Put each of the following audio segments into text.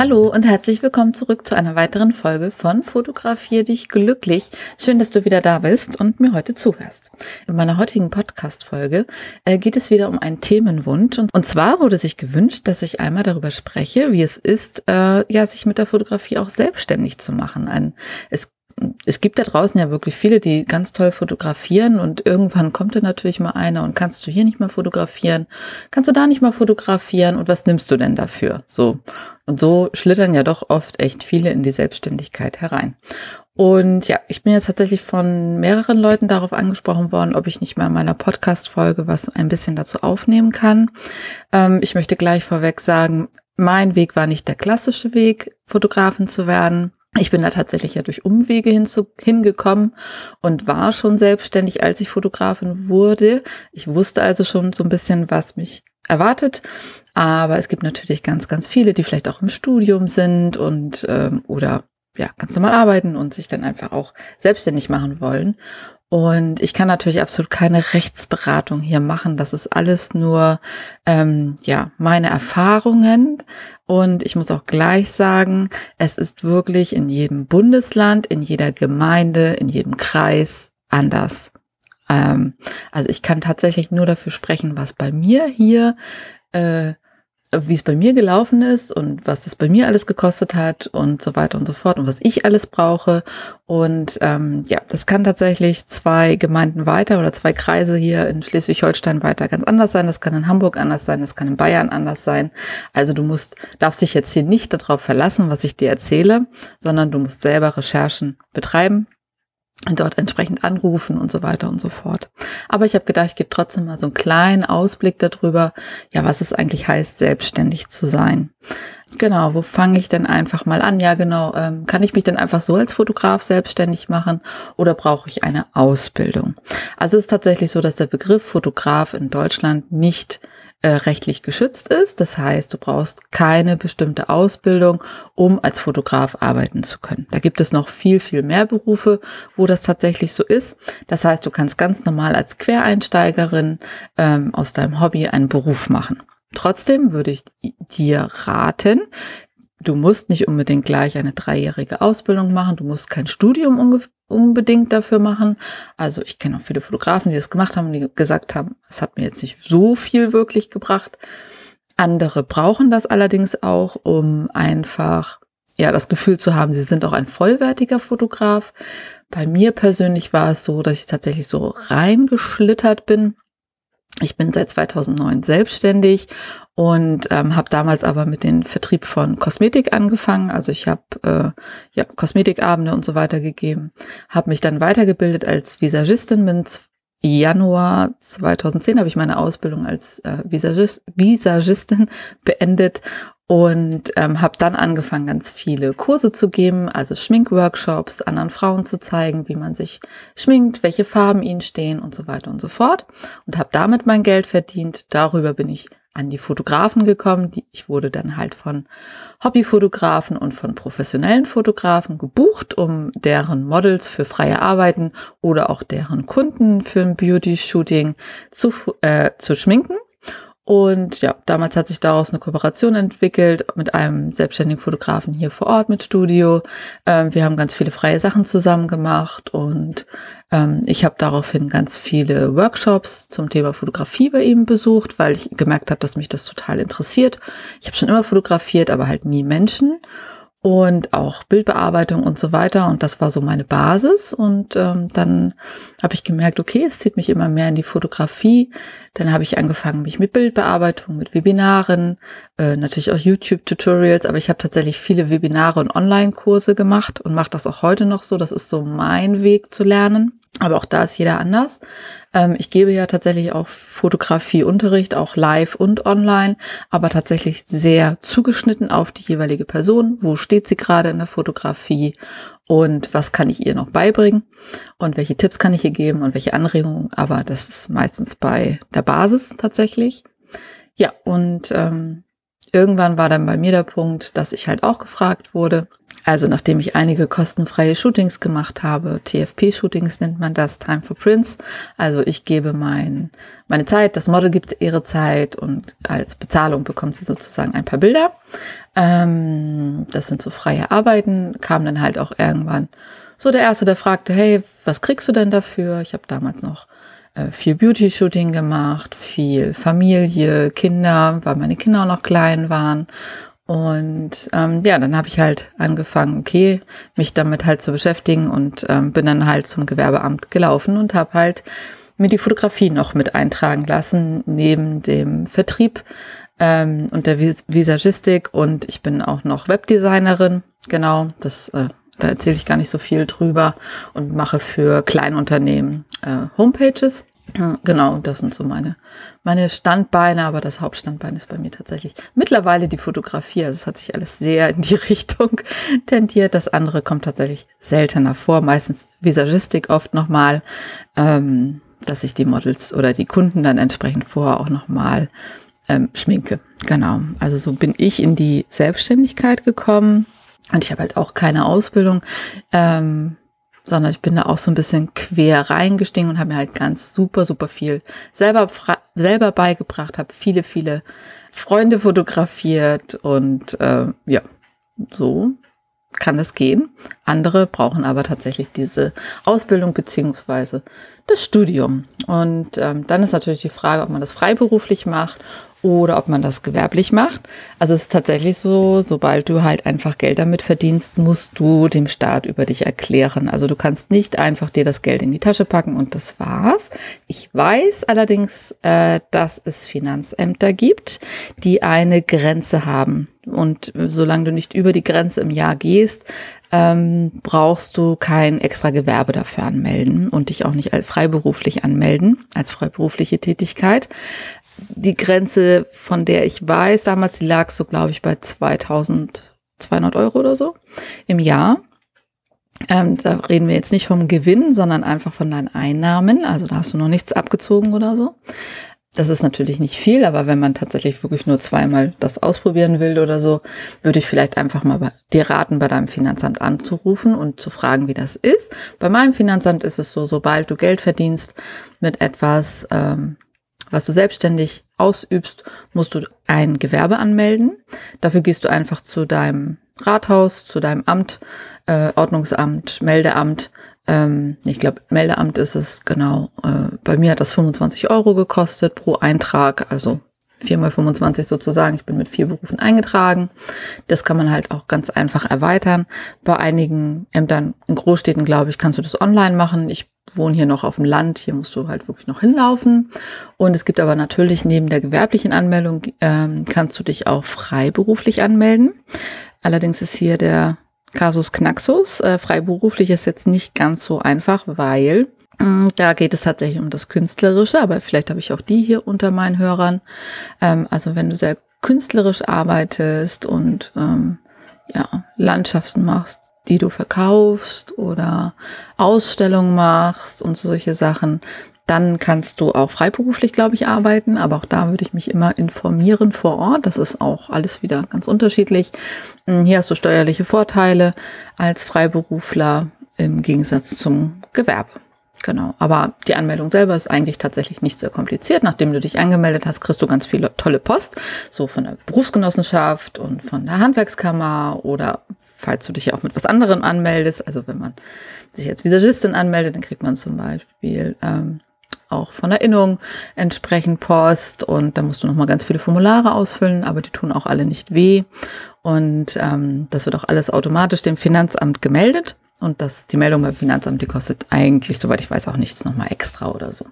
Hallo und herzlich willkommen zurück zu einer weiteren Folge von Fotografier dich glücklich. Schön, dass du wieder da bist und mir heute zuhörst. In meiner heutigen Podcast-Folge äh, geht es wieder um einen Themenwunsch und, zwar wurde sich gewünscht, dass ich einmal darüber spreche, wie es ist, äh, ja, sich mit der Fotografie auch selbstständig zu machen. Ein, es es gibt da draußen ja wirklich viele, die ganz toll fotografieren und irgendwann kommt da natürlich mal einer und kannst du hier nicht mal fotografieren, kannst du da nicht mal fotografieren und was nimmst du denn dafür? So. Und so schlittern ja doch oft echt viele in die Selbstständigkeit herein. Und ja, ich bin jetzt tatsächlich von mehreren Leuten darauf angesprochen worden, ob ich nicht mal in meiner Podcast-Folge was ein bisschen dazu aufnehmen kann. Ähm, ich möchte gleich vorweg sagen, mein Weg war nicht der klassische Weg, Fotografin zu werden. Ich bin da tatsächlich ja durch Umwege hinzu, hingekommen und war schon selbstständig, als ich Fotografin wurde. Ich wusste also schon so ein bisschen, was mich erwartet. Aber es gibt natürlich ganz, ganz viele, die vielleicht auch im Studium sind und ähm, oder ja, ganz normal arbeiten und sich dann einfach auch selbstständig machen wollen. Und ich kann natürlich absolut keine Rechtsberatung hier machen. Das ist alles nur ähm, ja meine Erfahrungen. Und ich muss auch gleich sagen, es ist wirklich in jedem Bundesland, in jeder Gemeinde, in jedem Kreis anders. Ähm, also ich kann tatsächlich nur dafür sprechen, was bei mir hier äh, wie es bei mir gelaufen ist und was es bei mir alles gekostet hat und so weiter und so fort und was ich alles brauche. Und ähm, ja, das kann tatsächlich zwei Gemeinden weiter oder zwei Kreise hier in Schleswig-Holstein weiter ganz anders sein. Das kann in Hamburg anders sein, das kann in Bayern anders sein. Also du musst, darfst dich jetzt hier nicht darauf verlassen, was ich dir erzähle, sondern du musst selber Recherchen betreiben dort entsprechend anrufen und so weiter und so fort. Aber ich habe gedacht, ich gebe trotzdem mal so einen kleinen Ausblick darüber, ja, was es eigentlich heißt, selbstständig zu sein. Genau, wo fange ich denn einfach mal an? Ja, genau, ähm, kann ich mich denn einfach so als Fotograf selbstständig machen oder brauche ich eine Ausbildung? Also es ist tatsächlich so, dass der Begriff Fotograf in Deutschland nicht äh, rechtlich geschützt ist. Das heißt, du brauchst keine bestimmte Ausbildung, um als Fotograf arbeiten zu können. Da gibt es noch viel, viel mehr Berufe, wo das tatsächlich so ist. Das heißt, du kannst ganz normal als Quereinsteigerin ähm, aus deinem Hobby einen Beruf machen. Trotzdem würde ich dir raten, du musst nicht unbedingt gleich eine dreijährige Ausbildung machen, du musst kein Studium unbedingt dafür machen. Also ich kenne auch viele Fotografen, die das gemacht haben, die gesagt haben, es hat mir jetzt nicht so viel wirklich gebracht. Andere brauchen das allerdings auch, um einfach ja das Gefühl zu haben, sie sind auch ein vollwertiger Fotograf. Bei mir persönlich war es so, dass ich tatsächlich so reingeschlittert bin ich bin seit 2009 selbstständig und ähm, habe damals aber mit dem Vertrieb von Kosmetik angefangen. Also ich habe äh, ja, Kosmetikabende und so weiter gegeben, habe mich dann weitergebildet als Visagistin, bin Januar 2010 habe ich meine Ausbildung als äh, Visagist, Visagistin beendet und ähm, habe dann angefangen, ganz viele Kurse zu geben, also Schminkworkshops, anderen Frauen zu zeigen, wie man sich schminkt, welche Farben ihnen stehen und so weiter und so fort. Und habe damit mein Geld verdient. Darüber bin ich an die Fotografen gekommen. Die, ich wurde dann halt von Hobbyfotografen und von professionellen Fotografen gebucht, um deren Models für freie Arbeiten oder auch deren Kunden für ein Beauty-Shooting zu, äh, zu schminken. Und ja, damals hat sich daraus eine Kooperation entwickelt mit einem selbstständigen Fotografen hier vor Ort mit Studio. Ähm, wir haben ganz viele freie Sachen zusammen gemacht und ähm, ich habe daraufhin ganz viele Workshops zum Thema Fotografie bei ihm besucht, weil ich gemerkt habe, dass mich das total interessiert. Ich habe schon immer fotografiert, aber halt nie Menschen und auch Bildbearbeitung und so weiter. Und das war so meine Basis. Und ähm, dann habe ich gemerkt, okay, es zieht mich immer mehr in die Fotografie. Dann habe ich angefangen, mich mit Bildbearbeitung, mit Webinaren, äh, natürlich auch YouTube-Tutorials, aber ich habe tatsächlich viele Webinare und Online-Kurse gemacht und mache das auch heute noch so. Das ist so mein Weg zu lernen. Aber auch da ist jeder anders. Ähm, ich gebe ja tatsächlich auch Fotografieunterricht, auch live und online, aber tatsächlich sehr zugeschnitten auf die jeweilige Person. Wo steht sie gerade in der Fotografie und was kann ich ihr noch beibringen und welche Tipps kann ich ihr geben und welche Anregungen. Aber das ist meistens bei der Basis tatsächlich. ja, und ähm, irgendwann war dann bei mir der Punkt, dass ich halt auch gefragt wurde, also nachdem ich einige kostenfreie Shootings gemacht habe, TFP-Shootings nennt man das, Time for Prints. Also ich gebe mein, meine Zeit, das Model gibt ihre Zeit und als Bezahlung bekommt sie sozusagen ein paar Bilder. Ähm, das sind so freie Arbeiten, kam dann halt auch irgendwann so der Erste, der fragte, hey, was kriegst du denn dafür? Ich habe damals noch äh, viel Beauty-Shooting gemacht, viel Familie, Kinder, weil meine Kinder auch noch klein waren. Und ähm, ja, dann habe ich halt angefangen, okay, mich damit halt zu beschäftigen und ähm, bin dann halt zum Gewerbeamt gelaufen und habe halt mir die Fotografie noch mit eintragen lassen, neben dem Vertrieb ähm, und der Vis Visagistik. Und ich bin auch noch Webdesignerin. Genau, das äh, da erzähle ich gar nicht so viel drüber und mache für Kleinunternehmen äh, Homepages. Genau, das sind so meine, meine Standbeine, aber das Hauptstandbein ist bei mir tatsächlich mittlerweile die Fotografie. Also es hat sich alles sehr in die Richtung tendiert. Das andere kommt tatsächlich seltener vor, meistens Visagistik oft nochmal, ähm, dass ich die Models oder die Kunden dann entsprechend vorher auch nochmal ähm, schminke. Genau, also so bin ich in die Selbstständigkeit gekommen und ich habe halt auch keine Ausbildung. Ähm, sondern ich bin da auch so ein bisschen quer reingestiegen und habe mir halt ganz super, super viel selber, selber beigebracht, habe viele, viele Freunde fotografiert und äh, ja, so kann es gehen. Andere brauchen aber tatsächlich diese Ausbildung beziehungsweise das Studium. Und ähm, dann ist natürlich die Frage, ob man das freiberuflich macht oder ob man das gewerblich macht. Also es ist tatsächlich so, sobald du halt einfach Geld damit verdienst, musst du dem Staat über dich erklären. Also du kannst nicht einfach dir das Geld in die Tasche packen und das war's. Ich weiß allerdings, äh, dass es Finanzämter gibt, die eine Grenze haben. Und solange du nicht über die Grenze im Jahr gehst, ähm, brauchst du kein extra Gewerbe dafür anmelden und dich auch nicht als freiberuflich anmelden, als freiberufliche Tätigkeit die Grenze, von der ich weiß, damals die lag so, glaube ich, bei 2200 Euro oder so im Jahr. Ähm, da reden wir jetzt nicht vom Gewinn, sondern einfach von deinen Einnahmen. Also da hast du noch nichts abgezogen oder so. Das ist natürlich nicht viel, aber wenn man tatsächlich wirklich nur zweimal das ausprobieren will oder so, würde ich vielleicht einfach mal bei, dir raten, bei deinem Finanzamt anzurufen und zu fragen, wie das ist. Bei meinem Finanzamt ist es so, sobald du Geld verdienst mit etwas, ähm, was du selbstständig ausübst, musst du ein Gewerbe anmelden. Dafür gehst du einfach zu deinem Rathaus, zu deinem Amt, äh, Ordnungsamt, Meldeamt. Ähm, ich glaube, Meldeamt ist es genau. Äh, bei mir hat das 25 Euro gekostet pro Eintrag, also 4 mal 25 sozusagen. Ich bin mit vier Berufen eingetragen. Das kann man halt auch ganz einfach erweitern. Bei einigen Ämtern in Großstädten, glaube ich, kannst du das online machen. Ich wohne hier noch auf dem Land, hier musst du halt wirklich noch hinlaufen. Und es gibt aber natürlich neben der gewerblichen Anmeldung, ähm, kannst du dich auch freiberuflich anmelden. Allerdings ist hier der Kasus Knaxus. Äh, freiberuflich ist jetzt nicht ganz so einfach, weil äh, da geht es tatsächlich um das Künstlerische, aber vielleicht habe ich auch die hier unter meinen Hörern. Ähm, also wenn du sehr künstlerisch arbeitest und ähm, ja, Landschaften machst, die du verkaufst oder Ausstellungen machst und solche Sachen, dann kannst du auch freiberuflich, glaube ich, arbeiten. Aber auch da würde ich mich immer informieren vor Ort. Das ist auch alles wieder ganz unterschiedlich. Hm, hier hast du steuerliche Vorteile als Freiberufler im Gegensatz zum Gewerbe. Genau, aber die Anmeldung selber ist eigentlich tatsächlich nicht sehr kompliziert. Nachdem du dich angemeldet hast, kriegst du ganz viele tolle Post, so von der Berufsgenossenschaft und von der Handwerkskammer oder falls du dich auch mit was anderem anmeldest. Also wenn man sich als Visagistin anmeldet, dann kriegt man zum Beispiel ähm, auch von Erinnerung entsprechend Post und da musst du nochmal ganz viele Formulare ausfüllen, aber die tun auch alle nicht weh und ähm, das wird auch alles automatisch dem Finanzamt gemeldet. Und das, die Meldung beim Finanzamt, die kostet eigentlich, soweit ich weiß, auch nichts nochmal extra oder so.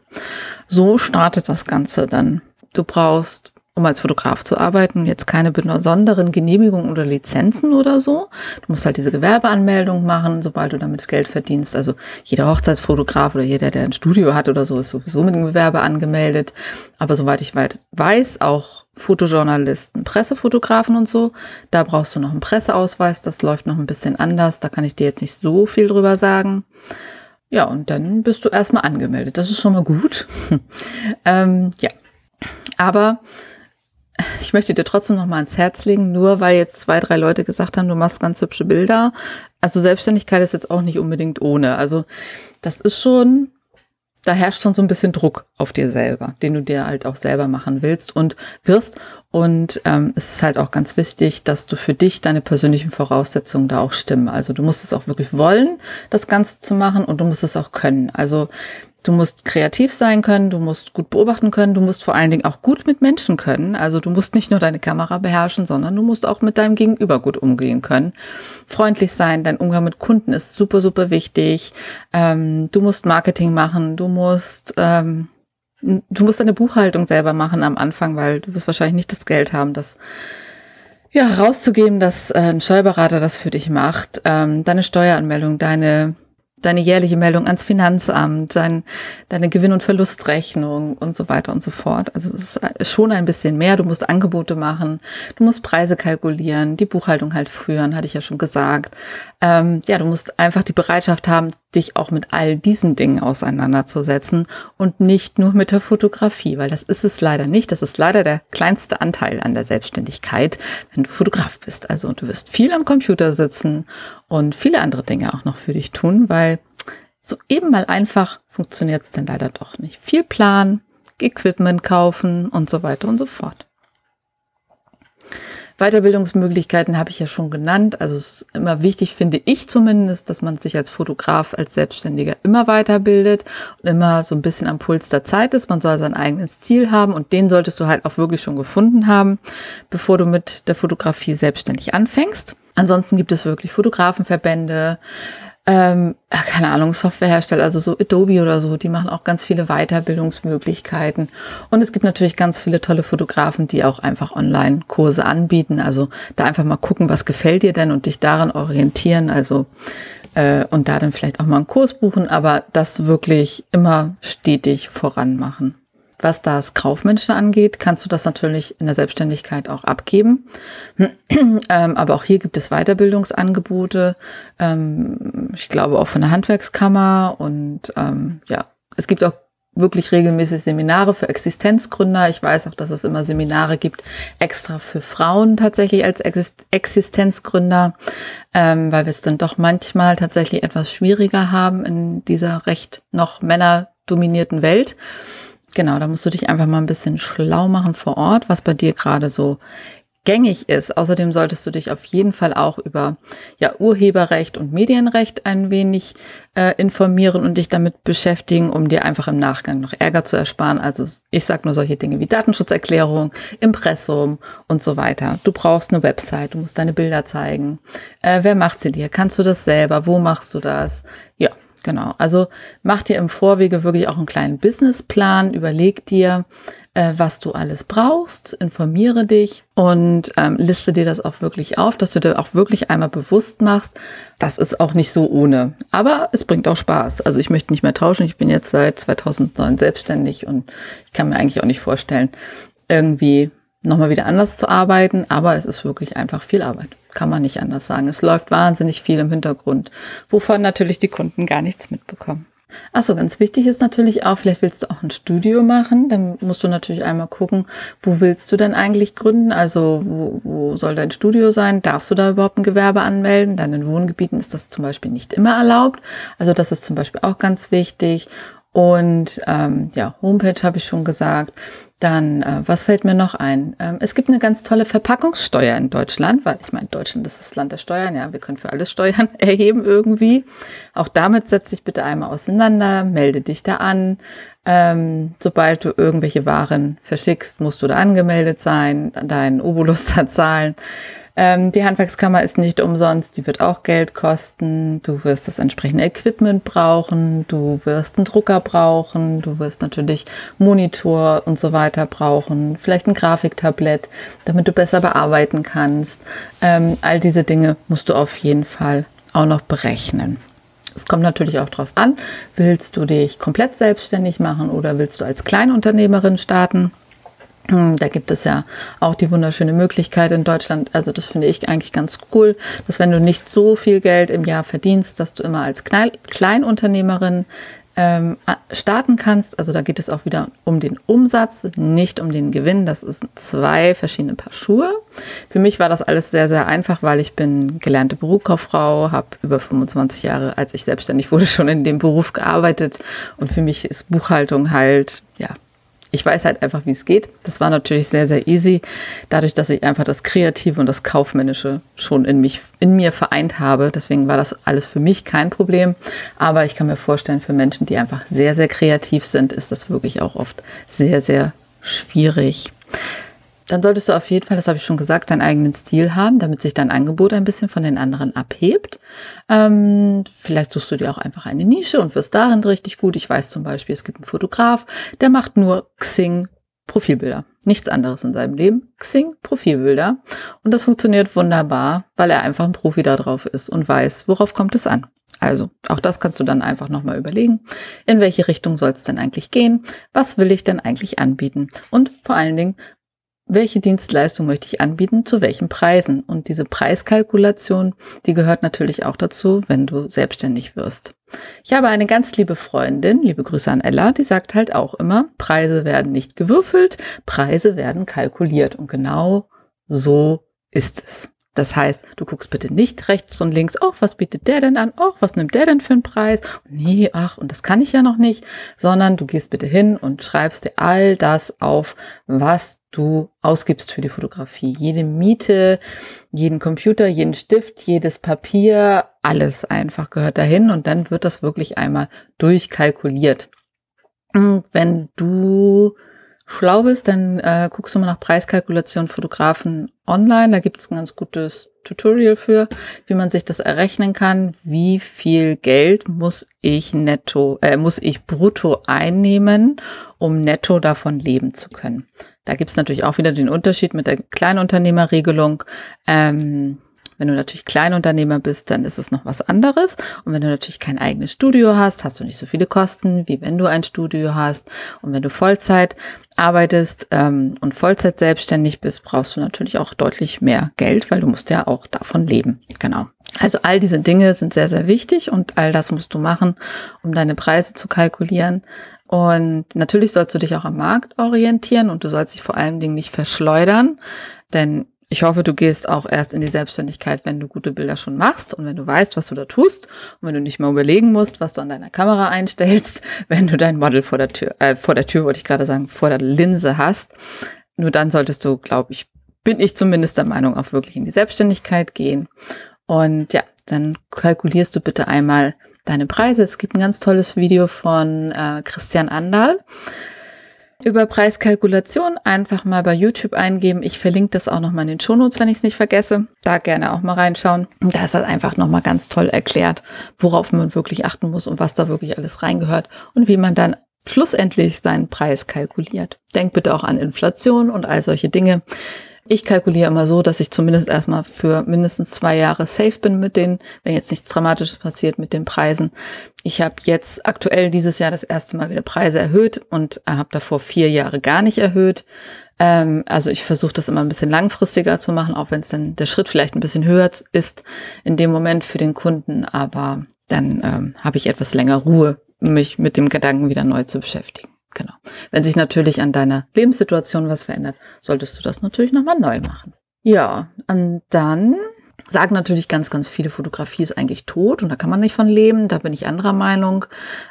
So startet das Ganze dann. Du brauchst, um als Fotograf zu arbeiten, jetzt keine besonderen Genehmigungen oder Lizenzen oder so. Du musst halt diese Gewerbeanmeldung machen, sobald du damit Geld verdienst. Also jeder Hochzeitsfotograf oder jeder, der ein Studio hat oder so, ist sowieso mit dem Gewerbe angemeldet. Aber soweit ich weiß, auch Fotojournalisten, Pressefotografen und so. Da brauchst du noch einen Presseausweis. Das läuft noch ein bisschen anders. Da kann ich dir jetzt nicht so viel drüber sagen. Ja, und dann bist du erstmal angemeldet. Das ist schon mal gut. ähm, ja. Aber ich möchte dir trotzdem noch mal ans Herz legen, nur weil jetzt zwei, drei Leute gesagt haben, du machst ganz hübsche Bilder. Also Selbstständigkeit ist jetzt auch nicht unbedingt ohne. Also das ist schon da herrscht schon so ein bisschen Druck auf dir selber, den du dir halt auch selber machen willst und wirst. Und ähm, es ist halt auch ganz wichtig, dass du für dich deine persönlichen Voraussetzungen da auch stimmen. Also du musst es auch wirklich wollen, das Ganze zu machen und du musst es auch können. Also Du musst kreativ sein können, du musst gut beobachten können, du musst vor allen Dingen auch gut mit Menschen können. Also du musst nicht nur deine Kamera beherrschen, sondern du musst auch mit deinem Gegenüber gut umgehen können. Freundlich sein, dein Umgang mit Kunden ist super, super wichtig. Ähm, du musst Marketing machen, du musst, ähm, du musst deine Buchhaltung selber machen am Anfang, weil du wirst wahrscheinlich nicht das Geld haben, das ja, rauszugeben, dass äh, ein Steuerberater das für dich macht, ähm, deine Steueranmeldung, deine deine jährliche Meldung ans Finanzamt, dein, deine Gewinn- und Verlustrechnung und so weiter und so fort. Also es ist schon ein bisschen mehr. Du musst Angebote machen, du musst Preise kalkulieren, die Buchhaltung halt führen, hatte ich ja schon gesagt. Ähm, ja, du musst einfach die Bereitschaft haben, dich auch mit all diesen Dingen auseinanderzusetzen und nicht nur mit der Fotografie, weil das ist es leider nicht. Das ist leider der kleinste Anteil an der Selbstständigkeit, wenn du Fotograf bist. Also du wirst viel am Computer sitzen und viele andere Dinge auch noch für dich tun, weil so eben mal einfach funktioniert es denn leider doch nicht. Viel planen, Equipment kaufen und so weiter und so fort. Weiterbildungsmöglichkeiten habe ich ja schon genannt. Also es ist immer wichtig, finde ich zumindest, dass man sich als Fotograf, als Selbstständiger immer weiterbildet und immer so ein bisschen am Puls der Zeit ist. Man soll sein eigenes Ziel haben und den solltest du halt auch wirklich schon gefunden haben, bevor du mit der Fotografie selbstständig anfängst. Ansonsten gibt es wirklich Fotografenverbände, ähm, keine Ahnung, Softwarehersteller, also so Adobe oder so, die machen auch ganz viele Weiterbildungsmöglichkeiten. Und es gibt natürlich ganz viele tolle Fotografen, die auch einfach Online-Kurse anbieten. Also da einfach mal gucken, was gefällt dir denn und dich daran orientieren. Also äh, und da dann vielleicht auch mal einen Kurs buchen, aber das wirklich immer stetig voran machen. Was das Kaufmännische angeht, kannst du das natürlich in der Selbstständigkeit auch abgeben. ähm, aber auch hier gibt es Weiterbildungsangebote. Ähm, ich glaube auch von der Handwerkskammer und ähm, ja, es gibt auch wirklich regelmäßig Seminare für Existenzgründer. Ich weiß auch, dass es immer Seminare gibt, extra für Frauen tatsächlich als Existenzgründer, weil wir es dann doch manchmal tatsächlich etwas schwieriger haben in dieser recht noch männerdominierten Welt. Genau, da musst du dich einfach mal ein bisschen schlau machen vor Ort, was bei dir gerade so gängig ist. Außerdem solltest du dich auf jeden Fall auch über ja, Urheberrecht und Medienrecht ein wenig äh, informieren und dich damit beschäftigen, um dir einfach im Nachgang noch Ärger zu ersparen. Also ich sage nur solche Dinge wie Datenschutzerklärung, Impressum und so weiter. Du brauchst eine Website, du musst deine Bilder zeigen. Äh, wer macht sie dir? Kannst du das selber? Wo machst du das? Ja, Genau, also mach dir im Vorwege wirklich auch einen kleinen Businessplan, überleg dir, äh, was du alles brauchst, informiere dich und ähm, liste dir das auch wirklich auf, dass du dir auch wirklich einmal bewusst machst, das ist auch nicht so ohne. Aber es bringt auch Spaß. Also ich möchte nicht mehr tauschen, ich bin jetzt seit 2009 selbstständig und ich kann mir eigentlich auch nicht vorstellen, irgendwie nochmal wieder anders zu arbeiten, aber es ist wirklich einfach viel Arbeit. Kann man nicht anders sagen. Es läuft wahnsinnig viel im Hintergrund, wovon natürlich die Kunden gar nichts mitbekommen. Achso, ganz wichtig ist natürlich auch, vielleicht willst du auch ein Studio machen, dann musst du natürlich einmal gucken, wo willst du denn eigentlich gründen? Also wo, wo soll dein Studio sein? Darfst du da überhaupt ein Gewerbe anmelden? Dann in Wohngebieten ist das zum Beispiel nicht immer erlaubt. Also das ist zum Beispiel auch ganz wichtig. Und ähm, ja, Homepage habe ich schon gesagt. Dann, äh, was fällt mir noch ein? Ähm, es gibt eine ganz tolle Verpackungssteuer in Deutschland, weil ich meine, Deutschland ist das Land der Steuern, ja, wir können für alles Steuern erheben irgendwie. Auch damit setz dich bitte einmal auseinander, melde dich da an. Ähm, sobald du irgendwelche Waren verschickst, musst du da angemeldet sein, deinen Obolus da zahlen. Ähm, die Handwerkskammer ist nicht umsonst, die wird auch Geld kosten. Du wirst das entsprechende Equipment brauchen, du wirst einen Drucker brauchen, du wirst natürlich Monitor und so weiter brauchen, vielleicht ein Grafiktablett, damit du besser bearbeiten kannst. Ähm, all diese Dinge musst du auf jeden Fall auch noch berechnen. Es kommt natürlich auch darauf an, willst du dich komplett selbstständig machen oder willst du als Kleinunternehmerin starten? Hm, da gibt es ja auch die wunderschöne Möglichkeit in Deutschland. Also das finde ich eigentlich ganz cool, dass wenn du nicht so viel Geld im Jahr verdienst, dass du immer als Kleinunternehmerin ähm, starten kannst. Also da geht es auch wieder um den Umsatz, nicht um den Gewinn. Das ist zwei verschiedene Paar Schuhe. Für mich war das alles sehr, sehr einfach, weil ich bin gelernte Berufskauffrau, habe über 25 Jahre, als ich selbstständig wurde, schon in dem Beruf gearbeitet. Und für mich ist Buchhaltung halt, ja, ich weiß halt einfach, wie es geht. Das war natürlich sehr, sehr easy, dadurch, dass ich einfach das Kreative und das Kaufmännische schon in mich, in mir vereint habe. Deswegen war das alles für mich kein Problem. Aber ich kann mir vorstellen, für Menschen, die einfach sehr, sehr kreativ sind, ist das wirklich auch oft sehr, sehr schwierig dann solltest du auf jeden Fall, das habe ich schon gesagt, deinen eigenen Stil haben, damit sich dein Angebot ein bisschen von den anderen abhebt. Ähm, vielleicht suchst du dir auch einfach eine Nische und wirst darin richtig gut. Ich weiß zum Beispiel, es gibt einen Fotograf, der macht nur Xing Profilbilder. Nichts anderes in seinem Leben. Xing Profilbilder. Und das funktioniert wunderbar, weil er einfach ein Profi da drauf ist und weiß, worauf kommt es an. Also, auch das kannst du dann einfach nochmal überlegen. In welche Richtung soll es denn eigentlich gehen? Was will ich denn eigentlich anbieten? Und vor allen Dingen, welche Dienstleistung möchte ich anbieten, zu welchen Preisen. Und diese Preiskalkulation, die gehört natürlich auch dazu, wenn du selbstständig wirst. Ich habe eine ganz liebe Freundin, liebe Grüße an Ella, die sagt halt auch immer, Preise werden nicht gewürfelt, Preise werden kalkuliert. Und genau so ist es. Das heißt, du guckst bitte nicht rechts und links, oh, was bietet der denn an? Oh, was nimmt der denn für einen Preis? Nee, ach, und das kann ich ja noch nicht, sondern du gehst bitte hin und schreibst dir all das auf, was du ausgibst für die Fotografie. Jede Miete, jeden Computer, jeden Stift, jedes Papier, alles einfach gehört dahin und dann wird das wirklich einmal durchkalkuliert. Wenn du schlau bist, dann äh, guckst du mal nach Preiskalkulation Fotografen online. Da gibt es ein ganz gutes Tutorial für, wie man sich das errechnen kann. Wie viel Geld muss ich netto, äh, muss ich brutto einnehmen, um netto davon leben zu können? Da gibt es natürlich auch wieder den Unterschied mit der Kleinunternehmerregelung. Ähm, wenn du natürlich Kleinunternehmer bist, dann ist es noch was anderes. Und wenn du natürlich kein eigenes Studio hast, hast du nicht so viele Kosten, wie wenn du ein Studio hast. Und wenn du Vollzeit arbeitest ähm, und Vollzeit selbstständig bist, brauchst du natürlich auch deutlich mehr Geld, weil du musst ja auch davon leben. Genau. Also all diese Dinge sind sehr, sehr wichtig und all das musst du machen, um deine Preise zu kalkulieren. Und natürlich sollst du dich auch am Markt orientieren und du sollst dich vor allen Dingen nicht verschleudern, denn ich hoffe, du gehst auch erst in die Selbstständigkeit, wenn du gute Bilder schon machst und wenn du weißt, was du da tust und wenn du nicht mehr überlegen musst, was du an deiner Kamera einstellst, wenn du dein Model vor der Tür, äh, vor der Tür wollte ich gerade sagen, vor der Linse hast. Nur dann solltest du, glaube ich, bin ich zumindest der Meinung, auch wirklich in die Selbstständigkeit gehen. Und ja, dann kalkulierst du bitte einmal deine Preise. Es gibt ein ganz tolles Video von äh, Christian Andal über Preiskalkulation einfach mal bei YouTube eingeben. Ich verlinke das auch nochmal in den Shownotes, wenn ich es nicht vergesse. Da gerne auch mal reinschauen. Da ist das einfach nochmal ganz toll erklärt, worauf man wirklich achten muss und was da wirklich alles reingehört und wie man dann schlussendlich seinen Preis kalkuliert. Denk bitte auch an Inflation und all solche Dinge. Ich kalkuliere immer so, dass ich zumindest erstmal für mindestens zwei Jahre safe bin mit den, wenn jetzt nichts Dramatisches passiert mit den Preisen. Ich habe jetzt aktuell dieses Jahr das erste Mal wieder Preise erhöht und habe davor vier Jahre gar nicht erhöht. Ähm, also ich versuche das immer ein bisschen langfristiger zu machen, auch wenn es dann der Schritt vielleicht ein bisschen höher ist in dem Moment für den Kunden, aber dann ähm, habe ich etwas länger Ruhe, mich mit dem Gedanken wieder neu zu beschäftigen. Genau. Wenn sich natürlich an deiner Lebenssituation was verändert, solltest du das natürlich nochmal neu machen. Ja, und dann sagen natürlich ganz, ganz viele, Fotografie ist eigentlich tot und da kann man nicht von leben. Da bin ich anderer Meinung.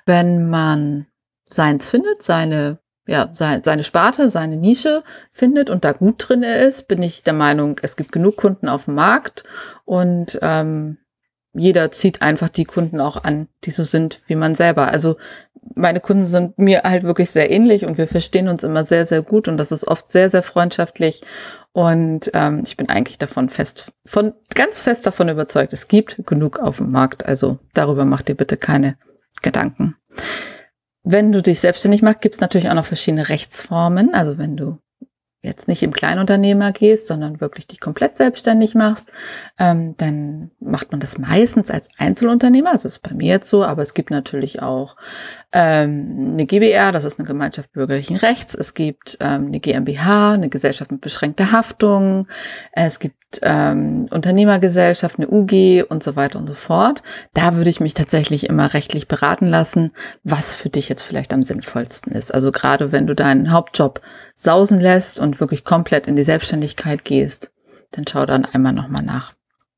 Wenn man seins findet, seine ja, seine, seine Sparte, seine Nische findet und da gut drin ist, bin ich der Meinung, es gibt genug Kunden auf dem Markt und ähm, jeder zieht einfach die Kunden auch an, die so sind wie man selber. Also meine Kunden sind mir halt wirklich sehr ähnlich und wir verstehen uns immer sehr, sehr gut und das ist oft sehr, sehr freundschaftlich. Und ähm, ich bin eigentlich davon fest, von ganz fest davon überzeugt, es gibt genug auf dem Markt. Also darüber mach dir bitte keine Gedanken. Wenn du dich selbstständig machst, gibt es natürlich auch noch verschiedene Rechtsformen. Also wenn du jetzt nicht im Kleinunternehmer gehst, sondern wirklich dich komplett selbstständig machst, ähm, dann macht man das meistens als Einzelunternehmer. Also ist bei mir jetzt so, aber es gibt natürlich auch ähm, eine GBR, das ist eine Gemeinschaft bürgerlichen Rechts. Es gibt ähm, eine GmbH, eine Gesellschaft mit beschränkter Haftung. Es gibt ähm, Unternehmergesellschaft, eine UG und so weiter und so fort. Da würde ich mich tatsächlich immer rechtlich beraten lassen, was für dich jetzt vielleicht am sinnvollsten ist. Also gerade wenn du deinen Hauptjob sausen lässt und wirklich komplett in die Selbstständigkeit gehst, dann schau dann einmal nochmal nach.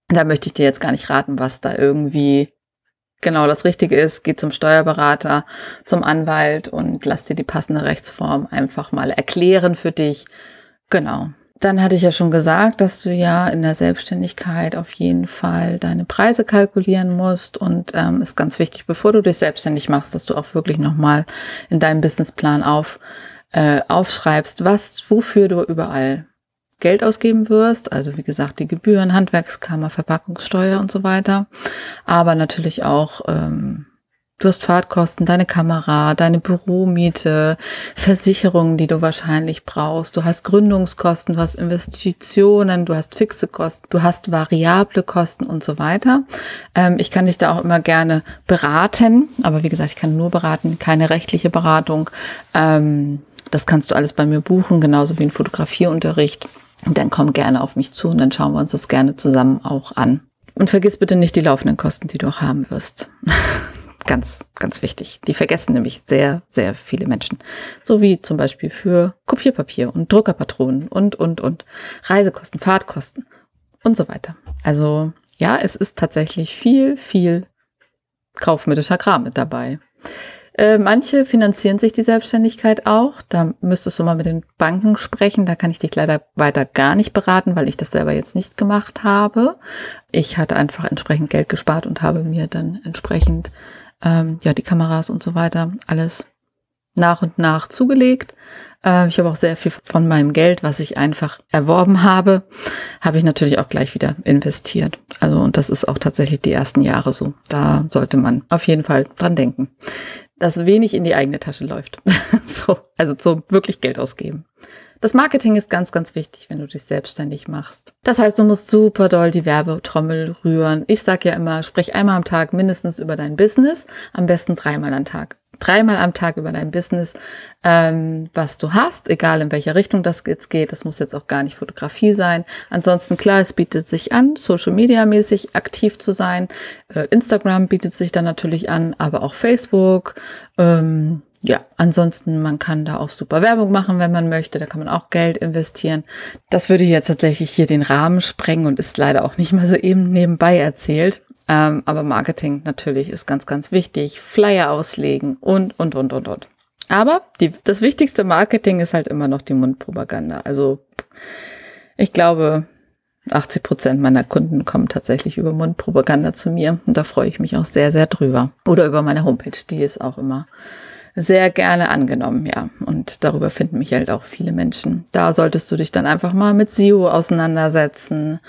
Da möchte ich dir jetzt gar nicht raten, was da irgendwie genau das Richtige ist. Geh zum Steuerberater, zum Anwalt und lass dir die passende Rechtsform einfach mal erklären für dich. Genau. Dann hatte ich ja schon gesagt, dass du ja in der Selbstständigkeit auf jeden Fall deine Preise kalkulieren musst und ähm, ist ganz wichtig, bevor du dich selbstständig machst, dass du auch wirklich nochmal in deinem Businessplan auf, äh, aufschreibst, was, wofür du überall Geld ausgeben wirst. Also wie gesagt, die Gebühren, Handwerkskammer, Verpackungssteuer und so weiter. Aber natürlich auch, ähm, du hast Fahrtkosten, deine Kamera, deine Büromiete, Versicherungen, die du wahrscheinlich brauchst. Du hast Gründungskosten, du hast Investitionen, du hast fixe Kosten, du hast variable Kosten und so weiter. Ähm, ich kann dich da auch immer gerne beraten. Aber wie gesagt, ich kann nur beraten, keine rechtliche Beratung. Ähm, das kannst du alles bei mir buchen, genauso wie ein Fotografieunterricht dann komm gerne auf mich zu und dann schauen wir uns das gerne zusammen auch an. Und vergiss bitte nicht die laufenden Kosten, die du auch haben wirst. ganz, ganz wichtig. Die vergessen nämlich sehr, sehr viele Menschen. So wie zum Beispiel für Kopierpapier und Druckerpatronen und, und, und Reisekosten, Fahrtkosten und so weiter. Also ja, es ist tatsächlich viel, viel kaufmännischer Kram mit dabei. Äh, manche finanzieren sich die Selbstständigkeit auch. Da müsstest du mal mit den Banken sprechen. Da kann ich dich leider weiter gar nicht beraten, weil ich das selber jetzt nicht gemacht habe. Ich hatte einfach entsprechend Geld gespart und habe mir dann entsprechend ähm, ja die Kameras und so weiter alles nach und nach zugelegt. Äh, ich habe auch sehr viel von meinem Geld, was ich einfach erworben habe, habe ich natürlich auch gleich wieder investiert. Also und das ist auch tatsächlich die ersten Jahre so. Da sollte man auf jeden Fall dran denken dass wenig in die eigene Tasche läuft. so, also so wirklich Geld ausgeben. Das Marketing ist ganz, ganz wichtig, wenn du dich selbstständig machst. Das heißt, du musst super doll die Werbetrommel rühren. Ich sag ja immer, sprich einmal am Tag mindestens über dein Business, am besten dreimal am Tag dreimal am Tag über dein Business, ähm, was du hast, egal in welcher Richtung das jetzt geht. Das muss jetzt auch gar nicht Fotografie sein. Ansonsten klar, es bietet sich an, Social Media mäßig aktiv zu sein. Äh, Instagram bietet sich dann natürlich an, aber auch Facebook. Ähm, ja, ansonsten, man kann da auch super Werbung machen, wenn man möchte. Da kann man auch Geld investieren. Das würde jetzt tatsächlich hier den Rahmen sprengen und ist leider auch nicht mal so eben nebenbei erzählt. Ähm, aber Marketing natürlich ist ganz, ganz wichtig. Flyer auslegen und, und, und, und, und. Aber die, das wichtigste Marketing ist halt immer noch die Mundpropaganda. Also ich glaube, 80 Prozent meiner Kunden kommen tatsächlich über Mundpropaganda zu mir. Und da freue ich mich auch sehr, sehr drüber. Oder über meine Homepage, die ist auch immer sehr gerne angenommen, ja. Und darüber finden mich halt auch viele Menschen. Da solltest du dich dann einfach mal mit SEO auseinandersetzen.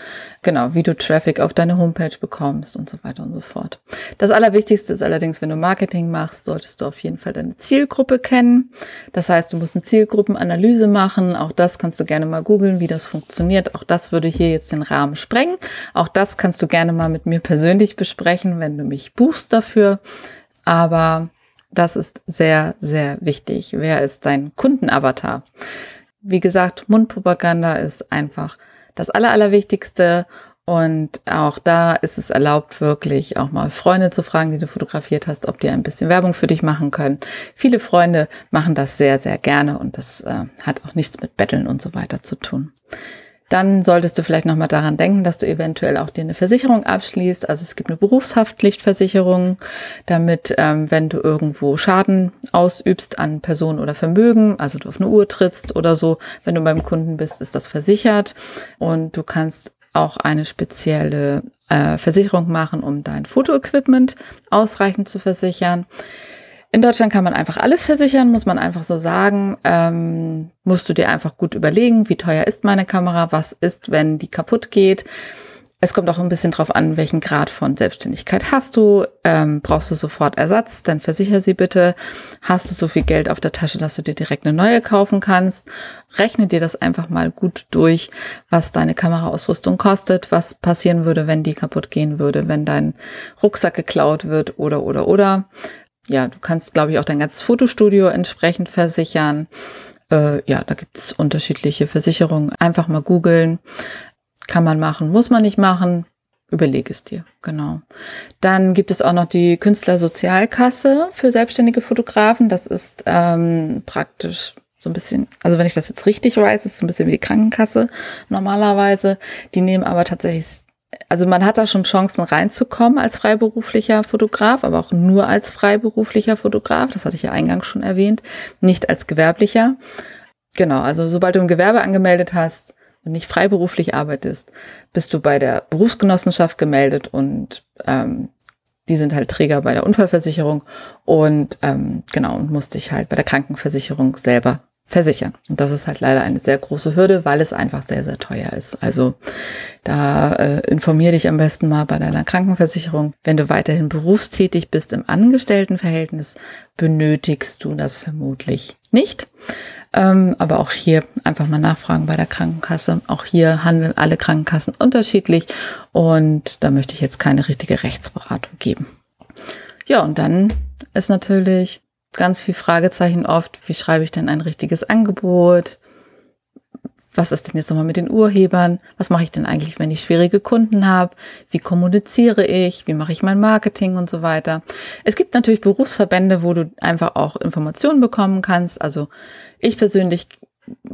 Genau, wie du Traffic auf deine Homepage bekommst und so weiter und so fort. Das Allerwichtigste ist allerdings, wenn du Marketing machst, solltest du auf jeden Fall deine Zielgruppe kennen. Das heißt, du musst eine Zielgruppenanalyse machen. Auch das kannst du gerne mal googeln, wie das funktioniert. Auch das würde hier jetzt den Rahmen sprengen. Auch das kannst du gerne mal mit mir persönlich besprechen, wenn du mich buchst dafür. Aber das ist sehr, sehr wichtig. Wer ist dein Kundenavatar? Wie gesagt, Mundpropaganda ist einfach das Aller, Allerwichtigste. Und auch da ist es erlaubt, wirklich auch mal Freunde zu fragen, die du fotografiert hast, ob die ein bisschen Werbung für dich machen können. Viele Freunde machen das sehr, sehr gerne und das äh, hat auch nichts mit Betteln und so weiter zu tun. Dann solltest du vielleicht nochmal daran denken, dass du eventuell auch dir eine Versicherung abschließt. Also es gibt eine Berufshaftpflichtversicherung, damit, ähm, wenn du irgendwo Schaden ausübst an Person oder Vermögen, also du auf eine Uhr trittst oder so, wenn du beim Kunden bist, ist das versichert. Und du kannst auch eine spezielle äh, Versicherung machen, um dein Fotoequipment ausreichend zu versichern. In Deutschland kann man einfach alles versichern, muss man einfach so sagen. Ähm, musst du dir einfach gut überlegen, wie teuer ist meine Kamera, was ist, wenn die kaputt geht. Es kommt auch ein bisschen drauf an, welchen Grad von Selbstständigkeit hast du. Ähm, brauchst du sofort Ersatz, dann versicher sie bitte. Hast du so viel Geld auf der Tasche, dass du dir direkt eine neue kaufen kannst? Rechne dir das einfach mal gut durch, was deine Kameraausrüstung kostet, was passieren würde, wenn die kaputt gehen würde, wenn dein Rucksack geklaut wird oder oder oder. Ja, du kannst, glaube ich, auch dein ganzes Fotostudio entsprechend versichern. Äh, ja, da gibt's unterschiedliche Versicherungen. Einfach mal googeln. Kann man machen, muss man nicht machen. Überleg es dir, genau. Dann gibt es auch noch die Künstlersozialkasse für selbstständige Fotografen. Das ist ähm, praktisch so ein bisschen, also wenn ich das jetzt richtig weiß, ist es ein bisschen wie die Krankenkasse normalerweise. Die nehmen aber tatsächlich, also man hat da schon Chancen reinzukommen als freiberuflicher Fotograf, aber auch nur als freiberuflicher Fotograf. Das hatte ich ja eingangs schon erwähnt, nicht als gewerblicher. Genau, also sobald du ein Gewerbe angemeldet hast, und nicht freiberuflich arbeitest, bist du bei der Berufsgenossenschaft gemeldet und ähm, die sind halt Träger bei der Unfallversicherung und ähm, genau und musst dich halt bei der Krankenversicherung selber versichern. Und das ist halt leider eine sehr große Hürde, weil es einfach sehr, sehr teuer ist. Also da äh, informier dich am besten mal bei deiner Krankenversicherung. Wenn du weiterhin berufstätig bist im Angestelltenverhältnis, benötigst du das vermutlich nicht. Ähm, aber auch hier einfach mal nachfragen bei der Krankenkasse. Auch hier handeln alle Krankenkassen unterschiedlich und da möchte ich jetzt keine richtige Rechtsberatung geben. Ja, und dann ist natürlich ganz viel Fragezeichen oft, wie schreibe ich denn ein richtiges Angebot? was ist denn jetzt nochmal mit den Urhebern? Was mache ich denn eigentlich, wenn ich schwierige Kunden habe? Wie kommuniziere ich? Wie mache ich mein Marketing und so weiter? Es gibt natürlich Berufsverbände, wo du einfach auch Informationen bekommen kannst. Also ich persönlich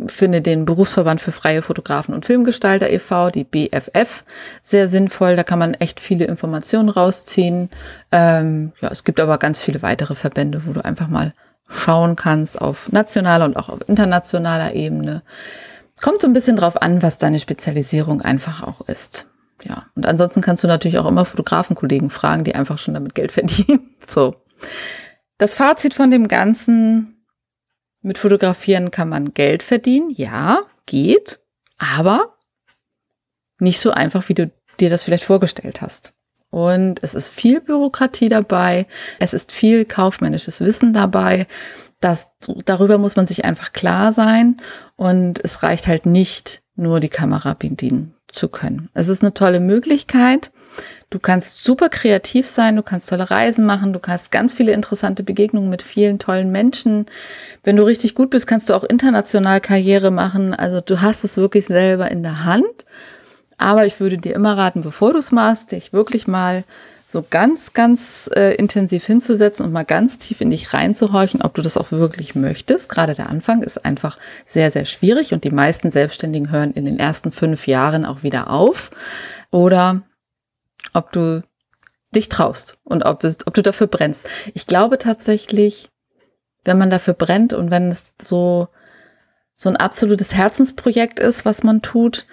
finde den Berufsverband für freie Fotografen und Filmgestalter e.V., die BFF, sehr sinnvoll. Da kann man echt viele Informationen rausziehen. Ähm, ja, es gibt aber ganz viele weitere Verbände, wo du einfach mal schauen kannst auf nationaler und auch auf internationaler Ebene. Kommt so ein bisschen drauf an, was deine Spezialisierung einfach auch ist. Ja. Und ansonsten kannst du natürlich auch immer Fotografenkollegen fragen, die einfach schon damit Geld verdienen. So. Das Fazit von dem Ganzen, mit Fotografieren kann man Geld verdienen. Ja, geht. Aber nicht so einfach, wie du dir das vielleicht vorgestellt hast. Und es ist viel Bürokratie dabei. Es ist viel kaufmännisches Wissen dabei das, darüber muss man sich einfach klar sein und es reicht halt nicht nur die Kamera bedienen zu können. Es ist eine tolle Möglichkeit. Du kannst super kreativ sein, du kannst tolle Reisen machen, du kannst ganz viele interessante Begegnungen mit vielen tollen Menschen. Wenn du richtig gut bist, kannst du auch international Karriere machen. Also du hast es wirklich selber in der Hand. Aber ich würde dir immer raten, bevor du es machst, dich wirklich mal so ganz, ganz äh, intensiv hinzusetzen und mal ganz tief in dich reinzuhorchen, ob du das auch wirklich möchtest. Gerade der Anfang ist einfach sehr, sehr schwierig und die meisten Selbstständigen hören in den ersten fünf Jahren auch wieder auf. Oder ob du dich traust und ob, ob du dafür brennst. Ich glaube tatsächlich, wenn man dafür brennt und wenn es so, so ein absolutes Herzensprojekt ist, was man tut,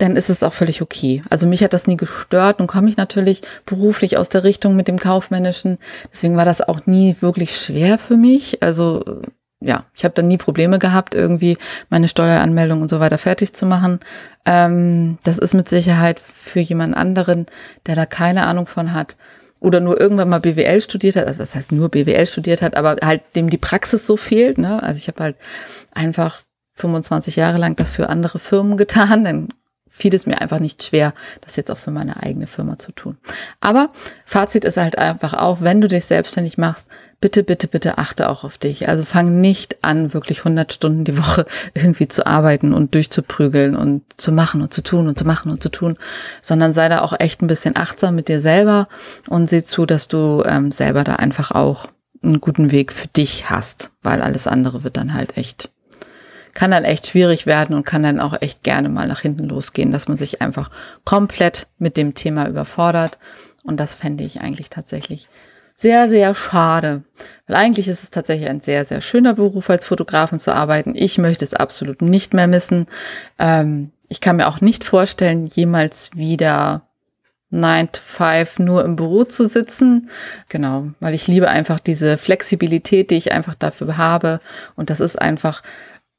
dann ist es auch völlig okay. Also mich hat das nie gestört. Nun komme ich natürlich beruflich aus der Richtung mit dem Kaufmännischen. Deswegen war das auch nie wirklich schwer für mich. Also ja, ich habe dann nie Probleme gehabt, irgendwie meine Steueranmeldung und so weiter fertig zu machen. Ähm, das ist mit Sicherheit für jemand anderen, der da keine Ahnung von hat oder nur irgendwann mal BWL studiert hat, also das heißt nur BWL studiert hat, aber halt dem die Praxis so fehlt. Ne? Also ich habe halt einfach 25 Jahre lang das für andere Firmen getan, dann fiel es mir einfach nicht schwer, das jetzt auch für meine eigene Firma zu tun. Aber Fazit ist halt einfach auch, wenn du dich selbstständig machst, bitte, bitte, bitte achte auch auf dich. Also fang nicht an, wirklich 100 Stunden die Woche irgendwie zu arbeiten und durchzuprügeln und zu machen und zu tun und zu machen und zu tun, sondern sei da auch echt ein bisschen achtsam mit dir selber und sieh zu, dass du ähm, selber da einfach auch einen guten Weg für dich hast, weil alles andere wird dann halt echt kann dann echt schwierig werden und kann dann auch echt gerne mal nach hinten losgehen, dass man sich einfach komplett mit dem Thema überfordert. Und das fände ich eigentlich tatsächlich sehr, sehr schade. Weil eigentlich ist es tatsächlich ein sehr, sehr schöner Beruf, als Fotografin zu arbeiten. Ich möchte es absolut nicht mehr missen. Ähm, ich kann mir auch nicht vorstellen, jemals wieder 9 to 5 nur im Büro zu sitzen. Genau, weil ich liebe einfach diese Flexibilität, die ich einfach dafür habe. Und das ist einfach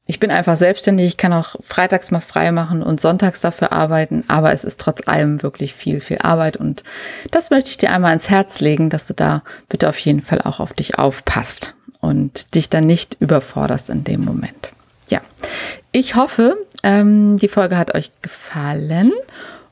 ich bin einfach selbstständig, ich kann auch freitags mal frei machen und sonntags dafür arbeiten, aber es ist trotz allem wirklich viel, viel Arbeit und das möchte ich dir einmal ans Herz legen, dass du da bitte auf jeden Fall auch auf dich aufpasst und dich dann nicht überforderst in dem Moment. Ja, ich hoffe, ähm, die Folge hat euch gefallen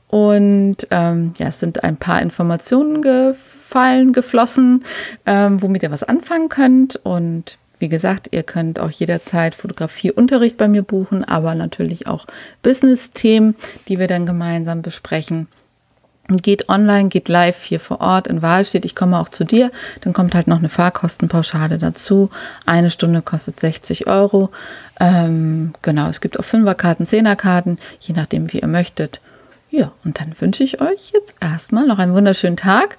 Und ähm, ja, es sind ein paar Informationen gefallen, geflossen, ähm, womit ihr was anfangen könnt. Und wie gesagt, ihr könnt auch jederzeit Fotografieunterricht bei mir buchen, aber natürlich auch Business-Themen, die wir dann gemeinsam besprechen. Geht online, geht live hier vor Ort in Wahlstedt. Ich komme auch zu dir. Dann kommt halt noch eine Fahrkostenpauschale dazu. Eine Stunde kostet 60 Euro. Ähm, genau, es gibt auch Fünferkarten, Zehnerkarten, je nachdem, wie ihr möchtet. Ja, und dann wünsche ich euch jetzt erstmal noch einen wunderschönen Tag.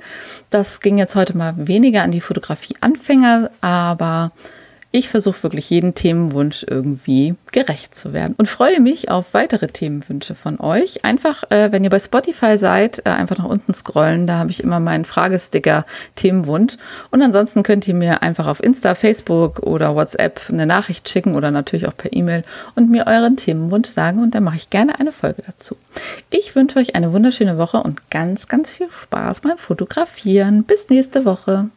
Das ging jetzt heute mal weniger an die Fotografie-Anfänger, aber ich versuche wirklich jeden Themenwunsch irgendwie gerecht zu werden und freue mich auf weitere Themenwünsche von euch. Einfach, äh, wenn ihr bei Spotify seid, äh, einfach nach unten scrollen. Da habe ich immer meinen Fragesticker Themenwunsch. Und ansonsten könnt ihr mir einfach auf Insta, Facebook oder WhatsApp eine Nachricht schicken oder natürlich auch per E-Mail und mir euren Themenwunsch sagen. Und dann mache ich gerne eine Folge dazu. Ich wünsche euch eine wunderschöne Woche und ganz, ganz viel Spaß beim Fotografieren. Bis nächste Woche.